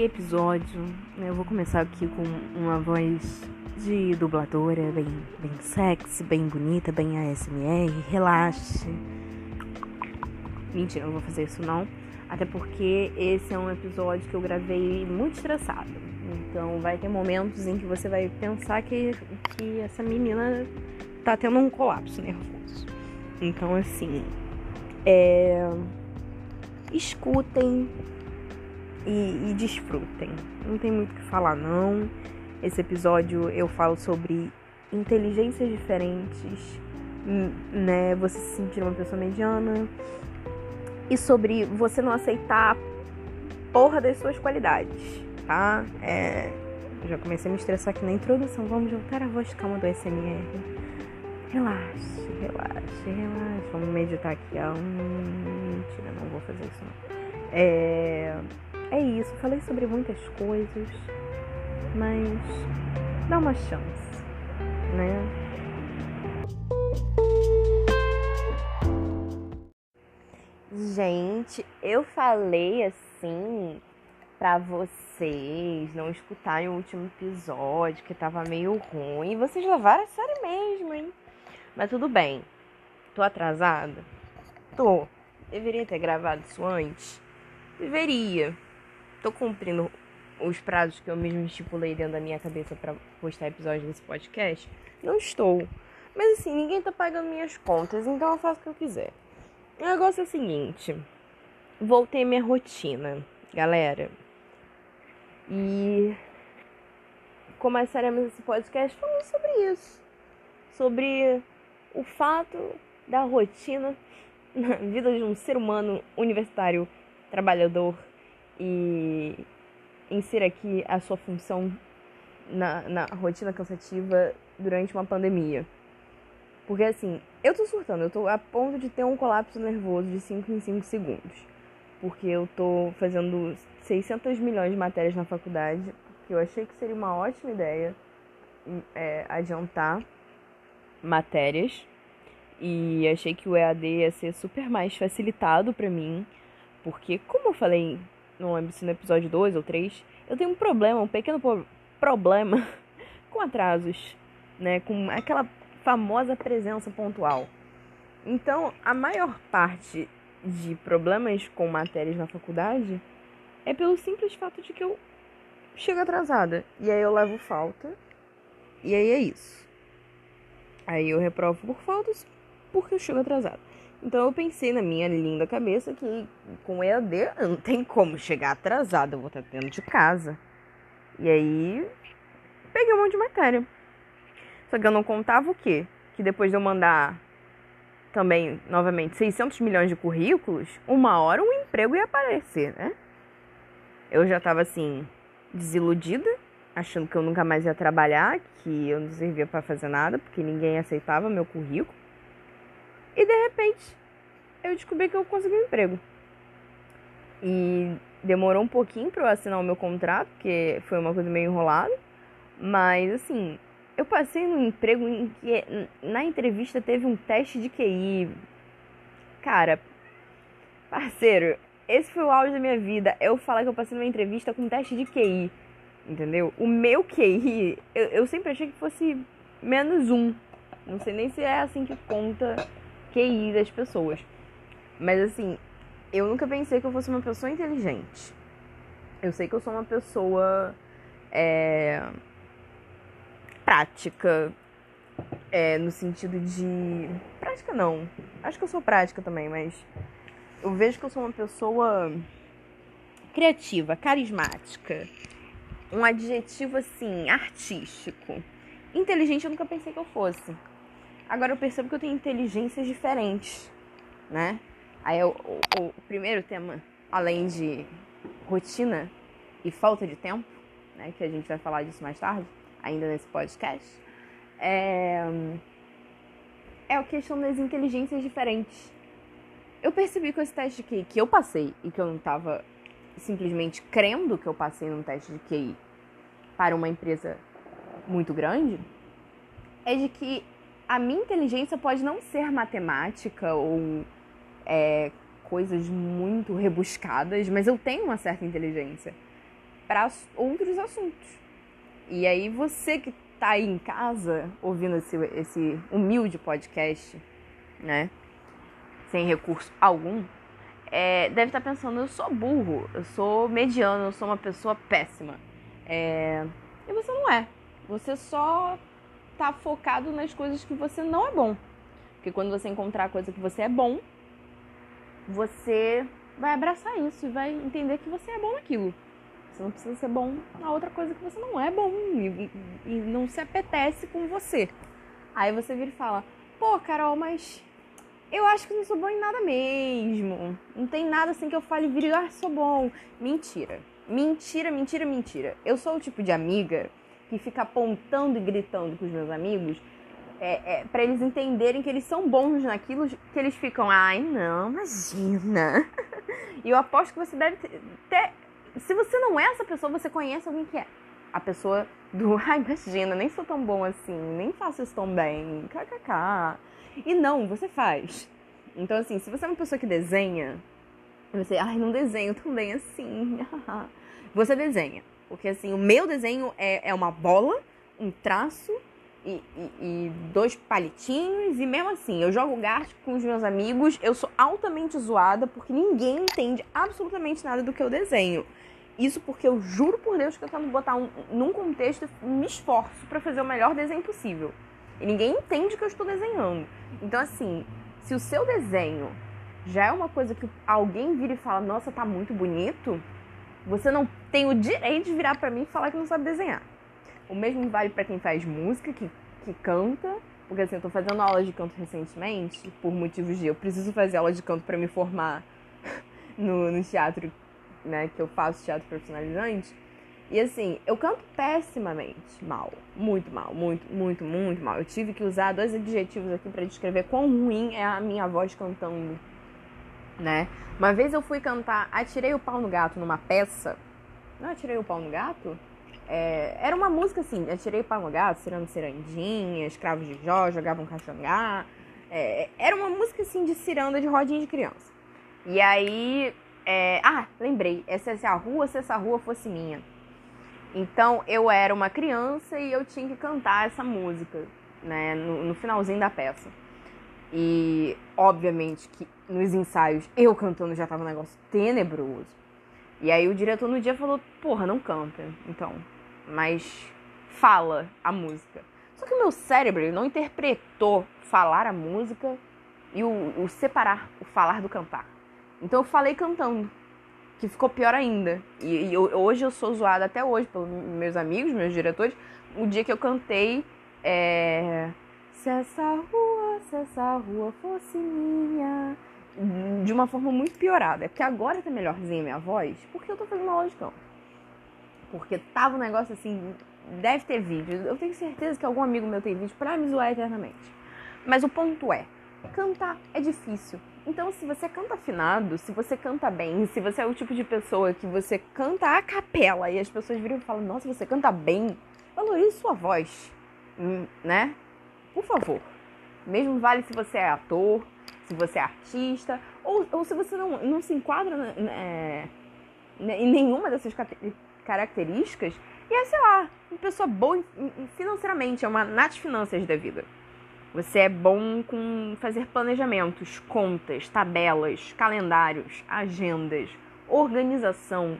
Episódio, né, eu vou começar aqui com uma voz de dubladora bem, bem sexy, bem bonita, bem ASMR. Relaxe. Mentira, não vou fazer isso não. Até porque esse é um episódio que eu gravei muito estressado. Então vai ter momentos em que você vai pensar que, que essa menina tá tendo um colapso nervoso. Então assim, é... escutem e, e desfrutem. Não tem muito o que falar, não. Esse episódio eu falo sobre inteligências diferentes, né? Você se sentir uma pessoa mediana e sobre você não aceitar porra das suas qualidades, tá? É, já comecei a me estressar aqui na introdução. Vamos voltar a voz calma do SMR. Relaxe, relaxe, relaxe. Vamos meditar aqui. Ah, hum, mentira, não vou fazer isso não. É é isso, falei sobre muitas coisas, mas dá uma chance, né? Gente, eu falei assim para vocês não escutarem o último episódio que tava meio ruim. Vocês levaram a sério mesmo, hein? Mas tudo bem. Tô atrasada? Tô. Deveria ter gravado isso antes? Deveria tô cumprindo os prazos que eu mesmo estipulei dentro da minha cabeça para postar episódios desse podcast? Não estou. Mas assim, ninguém tá pagando minhas contas, então eu faço o que eu quiser. O negócio é o seguinte: voltei minha rotina, galera. E começaremos esse podcast falando sobre isso. Sobre o fato da rotina na vida de um ser humano universitário, trabalhador e insira aqui a sua função na, na rotina cansativa durante uma pandemia. Porque assim, eu tô surtando, eu tô a ponto de ter um colapso nervoso de 5 em 5 segundos. Porque eu tô fazendo 600 milhões de matérias na faculdade, que eu achei que seria uma ótima ideia é, adiantar matérias. E achei que o EAD ia ser super mais facilitado para mim, porque como eu falei não lembro se no episódio 2 ou 3, eu tenho um problema, um pequeno problema com atrasos, né? Com aquela famosa presença pontual. Então, a maior parte de problemas com matérias na faculdade é pelo simples fato de que eu chego atrasada. E aí eu levo falta. E aí é isso. Aí eu reprovo por faltas porque eu chego atrasada. Então eu pensei na minha linda cabeça que com EAD não tem como chegar atrasada, eu vou estar dentro de casa. E aí peguei um monte de matéria. Só que eu não contava o quê? Que depois de eu mandar também, novamente, 600 milhões de currículos, uma hora um emprego ia aparecer, né? Eu já tava assim, desiludida, achando que eu nunca mais ia trabalhar, que eu não servia para fazer nada, porque ninguém aceitava meu currículo. E de repente, eu descobri que eu consegui um emprego. E demorou um pouquinho para eu assinar o meu contrato, porque foi uma coisa meio enrolada. Mas assim, eu passei num emprego em que na entrevista teve um teste de QI. Cara, parceiro, esse foi o auge da minha vida. Eu falar que eu passei numa entrevista com um teste de QI. Entendeu? O meu QI, eu, eu sempre achei que fosse menos um. Não sei nem se é assim que conta QI das pessoas. Mas assim, eu nunca pensei que eu fosse uma pessoa inteligente. Eu sei que eu sou uma pessoa é, prática, é, no sentido de. Prática não. Acho que eu sou prática também, mas eu vejo que eu sou uma pessoa criativa, carismática. Um adjetivo assim, artístico. Inteligente eu nunca pensei que eu fosse. Agora eu percebo que eu tenho inteligências diferentes, né? Aí o, o, o primeiro tema, além de rotina e falta de tempo, né? Que a gente vai falar disso mais tarde, ainda nesse podcast, é, é a questão das inteligências diferentes. Eu percebi com esse teste de QI que eu passei e que eu não estava simplesmente crendo que eu passei num teste de QI para uma empresa muito grande, é de que a minha inteligência pode não ser matemática ou é, coisas muito rebuscadas, mas eu tenho uma certa inteligência. para outros assuntos. E aí você que tá aí em casa ouvindo esse, esse humilde podcast, né? Sem recurso algum, é, deve estar tá pensando, eu sou burro, eu sou mediano, eu sou uma pessoa péssima. É, e você não é. Você só tá focado nas coisas que você não é bom. Porque quando você encontrar a coisa que você é bom, você vai abraçar isso e vai entender que você é bom naquilo. Você não precisa ser bom na outra coisa que você não é bom e, e não se apetece com você. Aí você vira e fala: pô, Carol, mas eu acho que não sou bom em nada mesmo. Não tem nada assim que eu fale vire, ah, sou bom. Mentira. Mentira, mentira, mentira. Eu sou o tipo de amiga que fica apontando e gritando com os meus amigos é, é, para eles entenderem que eles são bons naquilo, que eles ficam, ai não, imagina. e eu aposto que você deve ter. Se você não é essa pessoa, você conhece alguém que é. A pessoa do, ai imagina, nem sou tão bom assim, nem faço isso tão bem, kkk. E não, você faz. Então, assim, se você é uma pessoa que desenha, você, ai, não desenho tão bem assim. você desenha. Porque, assim, o meu desenho é, é uma bola, um traço e, e, e, dois palitinhos. E mesmo assim, eu jogo gato com os meus amigos. Eu sou altamente zoada porque ninguém entende absolutamente nada do que eu desenho. Isso porque eu juro por Deus que eu tento botar um, num contexto e me esforço para fazer o melhor desenho possível. E ninguém entende o que eu estou desenhando. Então, assim, se o seu desenho já é uma coisa que alguém vira e fala, nossa, tá muito bonito, você não tem o direito de virar para mim e falar que não sabe desenhar. O mesmo vale para quem faz música, que, que canta. Porque assim, eu tô fazendo aula de canto recentemente, por motivos de eu preciso fazer aula de canto para me formar no, no teatro, né? Que eu faço teatro profissionalizante. E assim, eu canto pessimamente mal. Muito mal, muito, muito, muito mal. Eu tive que usar dois adjetivos aqui para descrever quão ruim é a minha voz cantando, né? Uma vez eu fui cantar Atirei o Pau no Gato numa peça. Não Atirei o Pau no Gato? É, era uma música assim, Atirei o Pau no Gato, Cirando Cirandinha, Escravos de Jó, Jogavam Caxangá. É, era uma música assim de ciranda de rodinha de criança. E aí. É, ah, lembrei. É a rua, se essa rua fosse minha. Então eu era uma criança e eu tinha que cantar essa música, né, no, no finalzinho da peça. E obviamente que nos ensaios eu cantando já tava um negócio tenebroso. E aí o diretor no dia falou: "Porra, não canta". Então, mas fala a música. Só que o meu cérebro não interpretou falar a música e o, o separar o falar do cantar. Então eu falei cantando que ficou pior ainda. E, e hoje eu sou zoada até hoje pelos meus amigos, meus diretores. O dia que eu cantei é, Se essa rua, se essa rua fosse minha. De uma forma muito piorada. É porque agora tá melhorzinha a minha voz, porque eu tô fazendo de canto. Porque tava um negócio assim, deve ter vídeo. Eu tenho certeza que algum amigo meu tem vídeo pra me zoar eternamente. Mas o ponto é, cantar é difícil. Então, se você canta afinado, se você canta bem, se você é o tipo de pessoa que você canta a capela e as pessoas viram e falam, nossa, você canta bem, valorize sua voz, hum, né? Por favor. Mesmo vale se você é ator, se você é artista, ou, ou se você não, não se enquadra né, em nenhuma dessas características, e é, sei lá, uma pessoa boa financeiramente, é uma Nath Finanças da vida. Você é bom com fazer planejamentos, contas, tabelas, calendários, agendas, organização,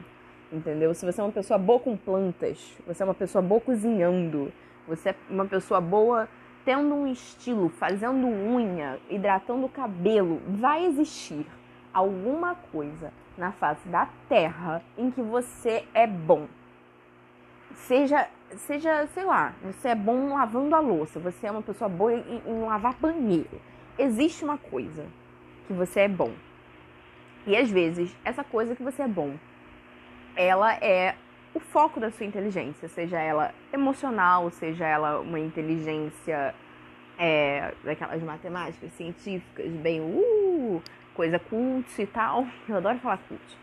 entendeu? Se você é uma pessoa boa com plantas, você é uma pessoa boa cozinhando, você é uma pessoa boa tendo um estilo, fazendo unha, hidratando o cabelo, vai existir alguma coisa na face da terra em que você é bom. Seja seja, sei lá, você é bom lavando a louça, você é uma pessoa boa em, em lavar banheiro. Existe uma coisa que você é bom. E às vezes, essa coisa que você é bom, ela é o foco da sua inteligência, seja ela emocional, seja ela uma inteligência é, daquelas matemáticas científicas, bem, uh, coisa cult e tal. Eu adoro falar cult,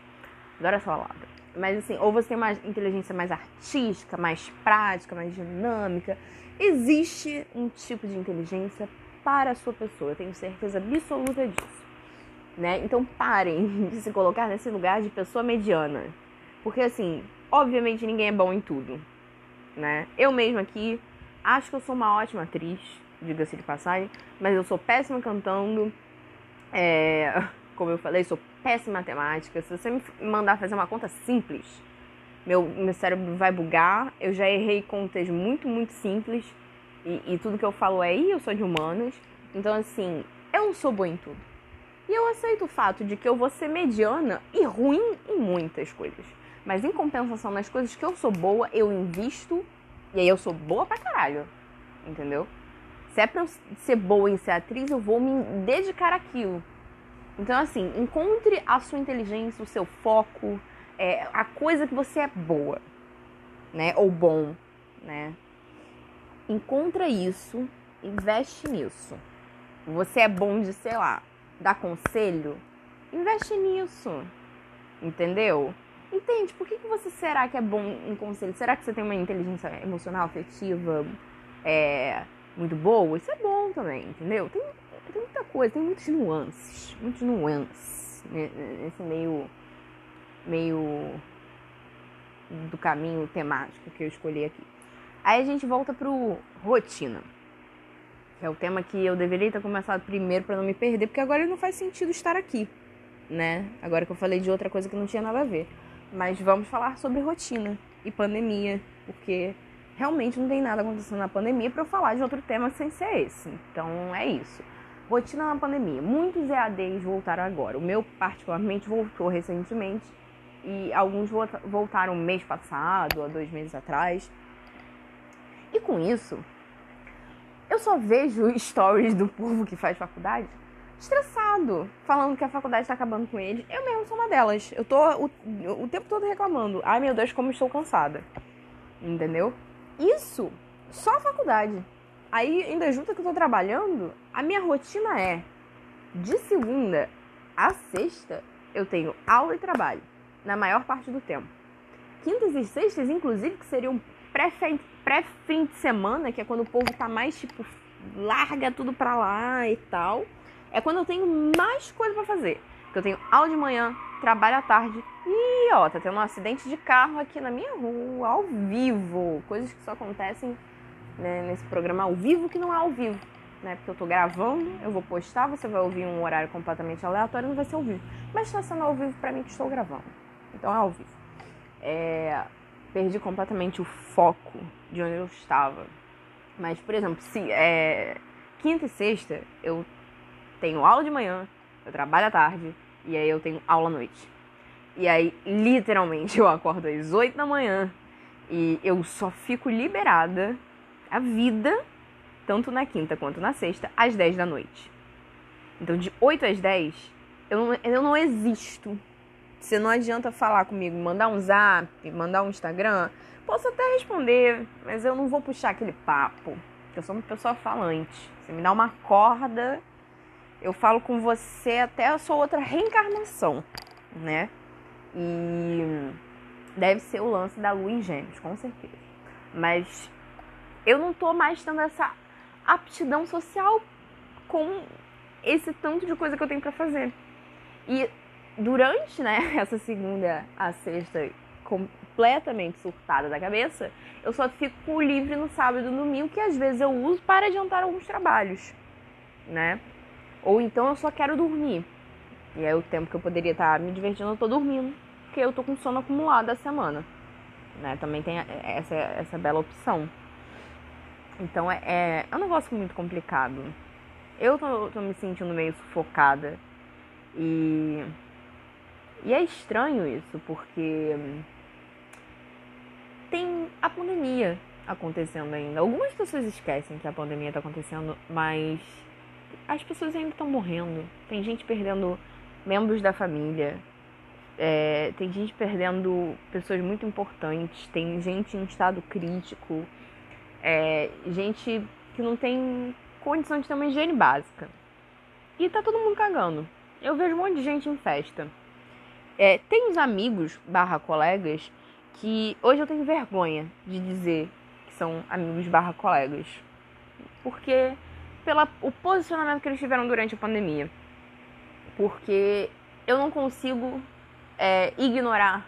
adoro essa palavra. Mas assim, ou você tem uma inteligência mais artística, mais prática, mais dinâmica. Existe um tipo de inteligência para a sua pessoa, eu tenho certeza absoluta disso. Né? Então parem de se colocar nesse lugar de pessoa mediana. Porque assim, obviamente ninguém é bom em tudo, né? Eu mesma aqui acho que eu sou uma ótima atriz, diga-se de passagem, mas eu sou péssima cantando. É, como eu falei, sou péssima em matemática. Se você me mandar fazer uma conta simples, meu, meu cérebro vai bugar. Eu já errei contas muito, muito simples. E, e tudo que eu falo é, e eu sou de humanas. Então, assim, eu não sou boa em tudo. E eu aceito o fato de que eu vou ser mediana e ruim em muitas coisas. Mas em compensação nas coisas que eu sou boa, eu invisto. E aí eu sou boa pra caralho. Entendeu? Se é pra eu ser boa em ser atriz, eu vou me dedicar àquilo. Então, assim, encontre a sua inteligência, o seu foco, é, a coisa que você é boa, né? Ou bom, né? Encontra isso, investe nisso. Você é bom de, sei lá, dar conselho? Investe nisso. Entendeu? Entende? Por que, que você será que é bom em conselho? Será que você tem uma inteligência emocional, afetiva é, muito boa? Isso é bom também, entendeu? Tem, tem muita coisa, tem muitas nuances. Muitas nuances nesse meio meio do caminho temático que eu escolhi aqui. Aí a gente volta pro rotina, que é o tema que eu deveria ter começado primeiro para não me perder, porque agora não faz sentido estar aqui, né? Agora que eu falei de outra coisa que não tinha nada a ver. Mas vamos falar sobre rotina e pandemia, porque realmente não tem nada acontecendo na pandemia para eu falar de outro tema sem ser esse. Então é isso. Rotina na pandemia. Muitos EADs voltaram agora. O meu, particularmente, voltou recentemente e alguns voltaram mês passado, há dois meses atrás. E com isso, eu só vejo stories do povo que faz faculdade estressado, falando que a faculdade está acabando com eles. Eu mesmo sou uma delas. Eu tô o, o tempo todo reclamando. Ai meu Deus, como estou cansada. Entendeu? Isso, só a faculdade. Aí, ainda junto que eu tô trabalhando, a minha rotina é de segunda a sexta eu tenho aula e trabalho na maior parte do tempo. Quintas e sextas, inclusive, que seriam pré-fim pré de semana, que é quando o povo tá mais tipo, larga tudo pra lá e tal, é quando eu tenho mais coisa para fazer. Que eu tenho aula de manhã, trabalho à tarde e ó, tá tendo um acidente de carro aqui na minha rua, ao vivo. Coisas que só acontecem né, nesse programa ao vivo que não é ao vivo. Né, porque eu tô gravando, eu vou postar, você vai ouvir um horário completamente aleatório, não vai ser ao vivo. Mas está sendo ao vivo para mim que estou gravando. Então é ao vivo. É, perdi completamente o foco de onde eu estava. Mas, por exemplo, se é, quinta e sexta eu tenho aula de manhã, eu trabalho à tarde e aí eu tenho aula à noite. E aí, literalmente, eu acordo às 8 da manhã e eu só fico liberada a vida, tanto na quinta quanto na sexta, às 10 da noite. Então, de 8 às 10, eu não, eu não existo. Você não adianta falar comigo, mandar um zap, mandar um Instagram. Posso até responder, mas eu não vou puxar aquele papo. Eu sou uma pessoa falante. Você me dá uma corda, eu falo com você até a sua outra reencarnação, né? E deve ser o lance da lua em gêmeos, com certeza. Mas eu não tô mais tendo essa aptidão social com esse tanto de coisa que eu tenho para fazer. E durante né, essa segunda a sexta completamente surtada da cabeça, eu só fico livre no sábado e domingo, que às vezes eu uso para adiantar alguns trabalhos, né? Ou então eu só quero dormir. E aí o tempo que eu poderia estar me divertindo, eu tô dormindo, porque eu tô com sono acumulado da semana. Né? Também tem essa, essa bela opção. Então é, é, é um negócio muito complicado. Eu tô, tô me sentindo meio sufocada. E e é estranho isso, porque tem a pandemia acontecendo ainda. Algumas pessoas esquecem que a pandemia está acontecendo, mas as pessoas ainda estão morrendo. Tem gente perdendo membros da família. É, tem gente perdendo pessoas muito importantes. Tem gente em estado crítico. É, gente que não tem condição de ter uma higiene básica. E tá todo mundo cagando. Eu vejo um monte de gente em festa. É, tem uns amigos barra colegas que hoje eu tenho vergonha de dizer que são amigos barra colegas. Porque pelo posicionamento que eles tiveram durante a pandemia. Porque eu não consigo é, ignorar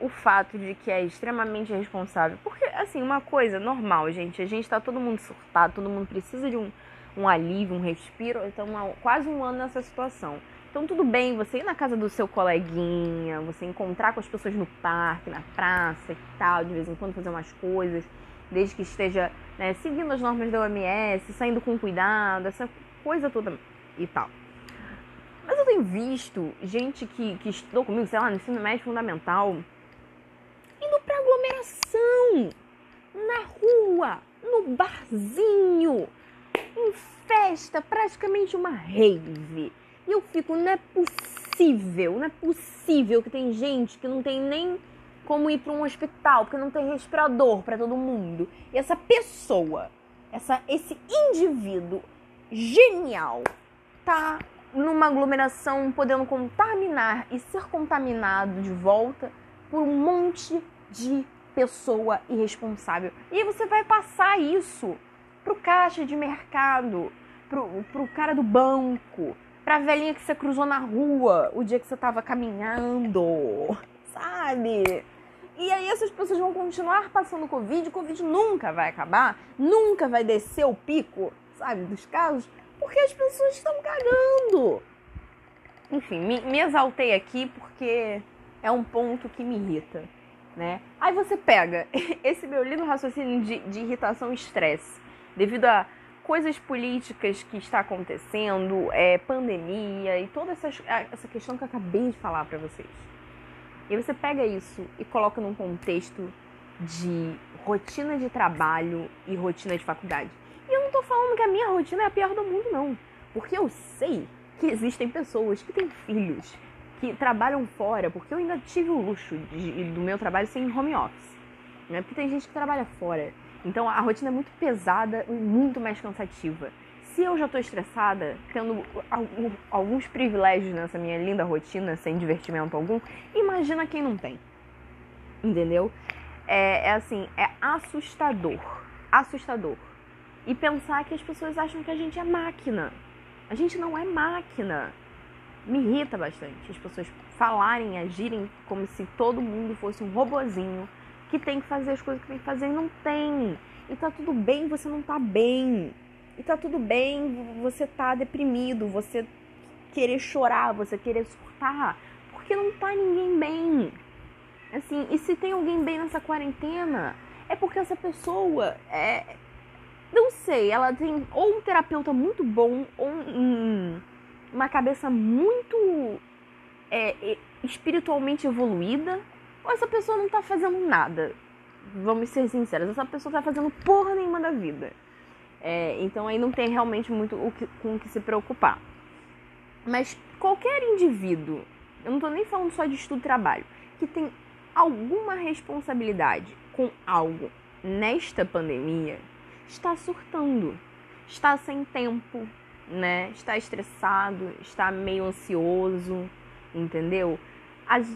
o fato de que é extremamente responsável. Porque, assim, uma coisa normal, gente, a gente tá todo mundo surtado, todo mundo precisa de um, um alívio, um respiro. Então, há quase um ano nessa situação. Então, tudo bem você ir na casa do seu coleguinha, você encontrar com as pessoas no parque, na praça e tal, de vez em quando fazer umas coisas, desde que esteja né, seguindo as normas da OMS, saindo com cuidado, essa coisa toda e tal. Mas eu tenho visto gente que, que estudou comigo, sei lá, no ensino médio fundamental, indo pra aglomeração, na rua, no barzinho, em festa, praticamente uma rave. E eu fico, não é possível, não é possível que tem gente que não tem nem como ir para um hospital, porque não tem respirador para todo mundo. E essa pessoa, essa, esse indivíduo genial, tá numa aglomeração podendo contaminar e ser contaminado de volta por um monte de pessoa irresponsável. E você vai passar isso pro caixa de mercado, pro, pro cara do banco, pra velhinha que você cruzou na rua o dia que você tava caminhando, sabe? E aí essas pessoas vão continuar passando Covid, o Covid nunca vai acabar, nunca vai descer o pico, sabe, dos casos, porque as pessoas estão cagando. Enfim, me, me exaltei aqui porque é um ponto que me irrita, né? Aí você pega esse meu lindo raciocínio de, de irritação e estresse, devido a coisas políticas que está acontecendo, é, pandemia e toda essa, essa questão que eu acabei de falar para vocês. E você pega isso e coloca num contexto de rotina de trabalho e rotina de faculdade. E eu não tô falando que a minha rotina é a pior do mundo, não. Porque eu sei que existem pessoas que têm filhos, que trabalham fora, porque eu ainda tive o luxo de, do meu trabalho ser em home office. Né? Porque tem gente que trabalha fora. Então a rotina é muito pesada e muito mais cansativa. Se eu já estou estressada, tendo alguns privilégios nessa minha linda rotina, sem divertimento algum, imagina quem não tem. Entendeu? É, é assim, é assustador. Assustador. E pensar que as pessoas acham que a gente é máquina. A gente não é máquina. Me irrita bastante as pessoas falarem, agirem como se todo mundo fosse um robozinho que tem que fazer as coisas que tem que fazer e não tem. E tá tudo bem você não tá bem. E tá tudo bem você tá deprimido, você querer chorar, você querer surtar, porque não tá ninguém bem. Assim, e se tem alguém bem nessa quarentena, é porque essa pessoa é. Não sei, ela tem ou um terapeuta muito bom, ou um, uma cabeça muito é, espiritualmente evoluída, ou essa pessoa não tá fazendo nada. Vamos ser sinceros, essa pessoa tá fazendo porra nenhuma da vida. É, então aí não tem realmente muito o que, com o que se preocupar. Mas qualquer indivíduo, eu não tô nem falando só de estudo trabalho, que tem alguma responsabilidade com algo nesta pandemia, está surtando, está sem tempo, né? Está estressado, está meio ansioso, entendeu? As,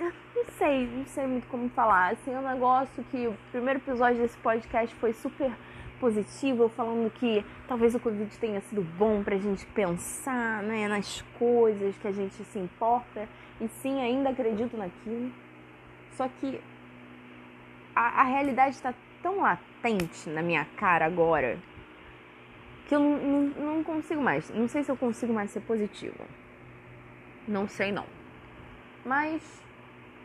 não sei, não sei muito como falar. Assim, é um negócio que o primeiro episódio desse podcast foi super positivo, falando que talvez o Covid tenha sido bom pra gente pensar né, nas coisas que a gente se importa. E sim, ainda acredito naquilo. Só que a, a realidade está tão latente na minha cara agora que eu não, não consigo mais. Não sei se eu consigo mais ser positiva. Não sei não. Mas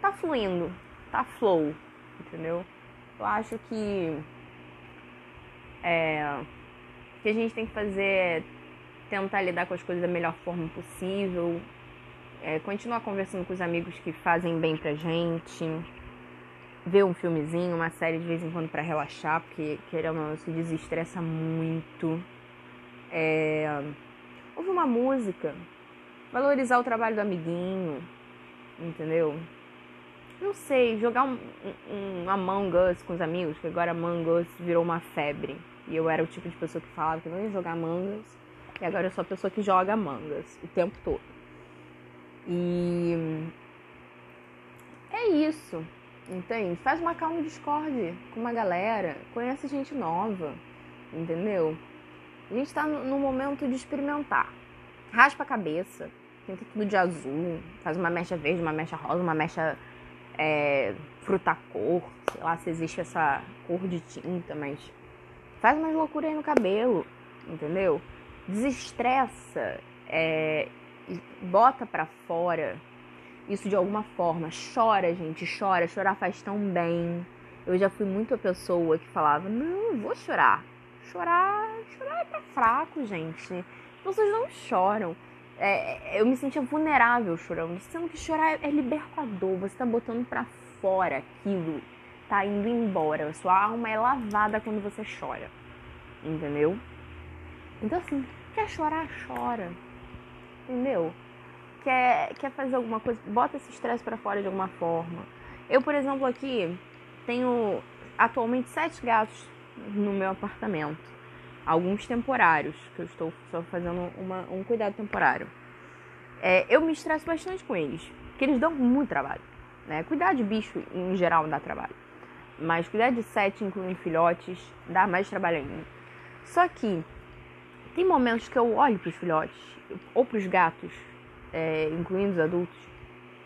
tá fluindo, tá flow, entendeu? Eu acho que é, que a gente tem que fazer é tentar lidar com as coisas da melhor forma possível, é, continuar conversando com os amigos que fazem bem pra gente, ver um filmezinho, uma série de vez em quando para relaxar, porque querendo ou não, se desestressa muito. É, ouvir uma música, valorizar o trabalho do amiguinho, entendeu? Não sei, jogar um, um, um Among Us com os amigos, que agora Among Us virou uma febre. E eu era o tipo de pessoa que falava que não ia jogar Among Us. E agora eu sou a pessoa que joga Among Us o tempo todo. E é isso. Entende? Faz uma calma Discord com uma galera, conhece gente nova, entendeu? A gente tá no momento de experimentar. Raspa a cabeça, pinta tudo de azul, faz uma mecha verde, uma mecha rosa, uma mecha é, frutacor, sei lá se existe essa cor de tinta, mas faz umas loucuras aí no cabelo, entendeu? Desestressa, é, bota pra fora isso de alguma forma. Chora, gente, chora. Chorar faz tão bem. Eu já fui muito a pessoa que falava: Não, vou chorar. Chorar, chorar é pra fraco, gente. Vocês não choram. É, eu me sentia vulnerável chorando, sendo que chorar é libertador. Você tá botando pra fora aquilo, tá indo embora. Sua alma é lavada quando você chora, entendeu? Então, assim, quer chorar, chora, entendeu? quer, quer fazer alguma coisa, bota esse estresse para fora de alguma forma. Eu, por exemplo, aqui tenho atualmente sete gatos no meu apartamento. Alguns temporários, que eu estou só fazendo uma, um cuidado temporário. É, eu me estresso bastante com eles, porque eles dão muito trabalho. Né? Cuidar de bicho em geral dá trabalho. Mas cuidar de sete, incluindo filhotes, dá mais trabalho ainda. Só que tem momentos que eu olho para os filhotes ou para os gatos é, incluindo os adultos.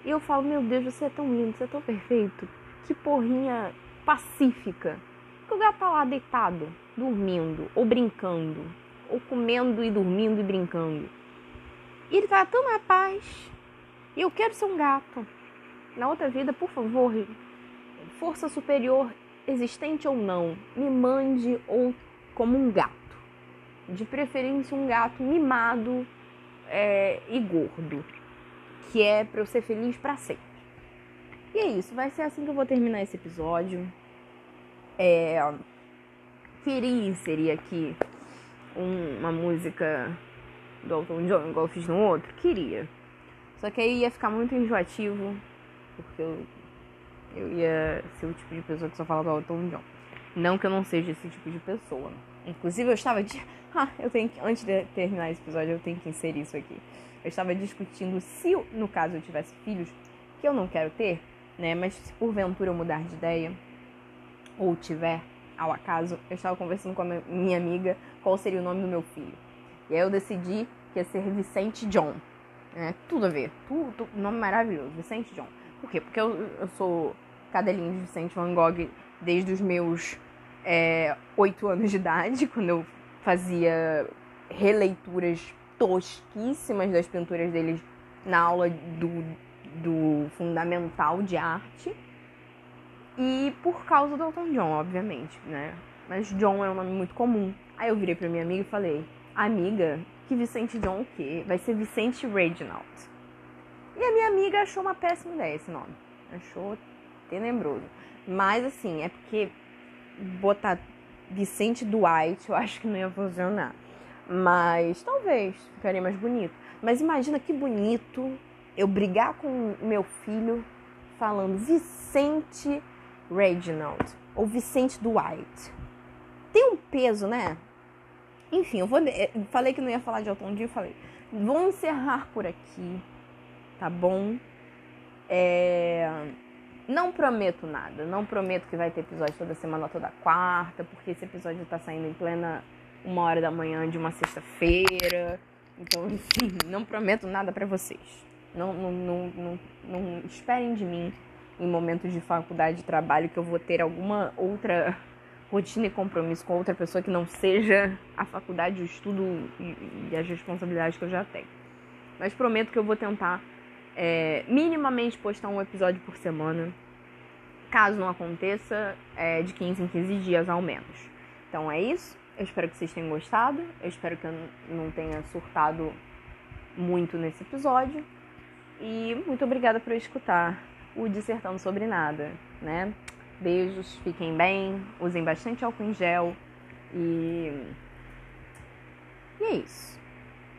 E eu falo, meu Deus, você é tão lindo, você é tão perfeito. Que porrinha pacífica. Porque o gato tá lá deitado, dormindo, ou brincando, ou comendo e dormindo e brincando. E ele tá tão na paz. E eu quero ser um gato. Na outra vida, por favor, força superior, existente ou não, me mande ou como um gato. De preferência um gato mimado, é, e gordo, que é para eu ser feliz para sempre. E é isso, vai ser assim que eu vou terminar esse episódio. É, queria inserir aqui um, uma música do Elton John, igual eu fiz no outro? Queria. Só que aí ia ficar muito enjoativo, porque eu, eu ia ser o tipo de pessoa que só fala do Elton John. Não que eu não seja esse tipo de pessoa. Inclusive, eu estava de. Ah, eu tenho que. Antes de terminar esse episódio, eu tenho que inserir isso aqui. Eu estava discutindo se, no caso, eu tivesse filhos, que eu não quero ter, né? Mas se porventura eu mudar de ideia, ou tiver, ao acaso, eu estava conversando com a minha amiga qual seria o nome do meu filho. E aí eu decidi que ia ser Vicente John. É, tudo a ver. Tudo, nome maravilhoso, Vicente John. Por quê? Porque eu, eu sou cadelinha de Vicente Van Gogh desde os meus é, 8 anos de idade, quando eu fazia releituras tosquíssimas das pinturas deles na aula do, do fundamental de arte. E por causa do Elton John, obviamente, né? Mas John é um nome muito comum. Aí eu virei pra minha amiga e falei: Amiga, que Vicente John o quê? Vai ser Vicente Reginald. E a minha amiga achou uma péssima ideia esse nome. Achou tenebroso. Mas assim, é porque botar Vicente Dwight, eu acho que não ia funcionar. Mas talvez ficaria mais bonito. Mas imagina que bonito eu brigar com meu filho falando Vicente Reginald ou Vicente Dwight. Tem um peso, né? Enfim, eu vou. Eu falei que não ia falar de Elton John, falei. Vamos encerrar por aqui, tá bom? É não prometo nada, não prometo que vai ter episódio toda semana, toda quarta, porque esse episódio tá saindo em plena uma hora da manhã de uma sexta-feira. Então, enfim, não prometo nada para vocês. Não, não, não, não, não esperem de mim em momentos de faculdade de trabalho que eu vou ter alguma outra rotina e compromisso com outra pessoa que não seja a faculdade, o estudo e, e as responsabilidades que eu já tenho. Mas prometo que eu vou tentar é, minimamente postar um episódio por semana. Caso não aconteça, é de 15 em 15 dias ao menos. Então é isso. Eu espero que vocês tenham gostado. Eu espero que eu não tenha surtado muito nesse episódio. E muito obrigada por escutar o Dissertando Sobre Nada, né? Beijos, fiquem bem, usem bastante álcool em gel e. E é isso.